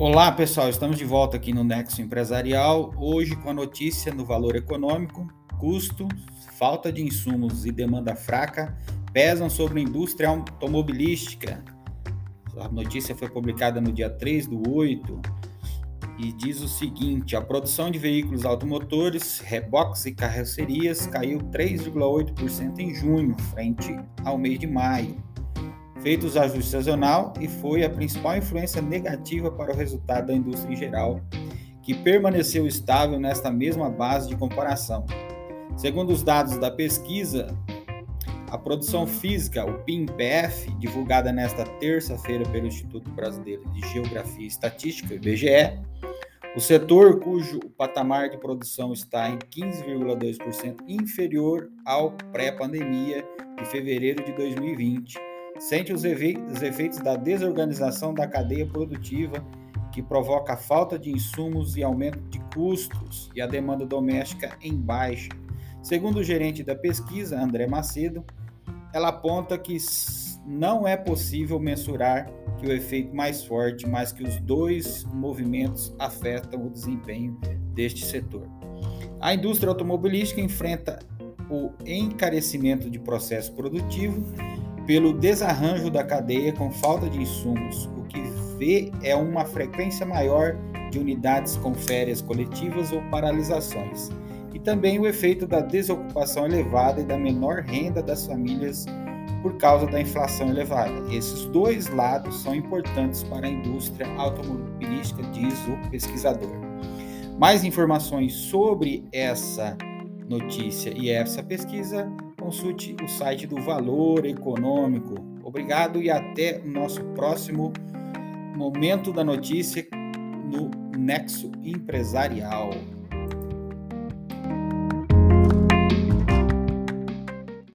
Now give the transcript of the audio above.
Olá pessoal, estamos de volta aqui no Nexo Empresarial, hoje com a notícia no valor econômico, custo, falta de insumos e demanda fraca pesam sobre a indústria automobilística. A notícia foi publicada no dia 3 do 8 e diz o seguinte: a produção de veículos automotores, reboques e carrocerias caiu 3,8% em junho, frente ao mês de maio feito os ajustes sazonal e foi a principal influência negativa para o resultado da indústria em geral, que permaneceu estável nesta mesma base de comparação. Segundo os dados da pesquisa, a produção física, o PIMPF, divulgada nesta terça-feira pelo Instituto Brasileiro de Geografia e Estatística, IBGE, o setor cujo patamar de produção está em 15,2% inferior ao pré-pandemia de fevereiro de 2020 sente os, os efeitos da desorganização da cadeia produtiva, que provoca falta de insumos e aumento de custos e a demanda doméstica em baixa. Segundo o gerente da pesquisa, André Macedo, ela aponta que não é possível mensurar que o efeito mais forte, mas que os dois movimentos afetam o desempenho deste setor. A indústria automobilística enfrenta o encarecimento de processo produtivo pelo desarranjo da cadeia com falta de insumos. O que vê é uma frequência maior de unidades com férias coletivas ou paralisações, e também o efeito da desocupação elevada e da menor renda das famílias por causa da inflação elevada. Esses dois lados são importantes para a indústria automobilística, diz o pesquisador. Mais informações sobre essa notícia e essa pesquisa consulte o site do Valor Econômico. Obrigado e até o nosso próximo momento da notícia no Nexo Empresarial.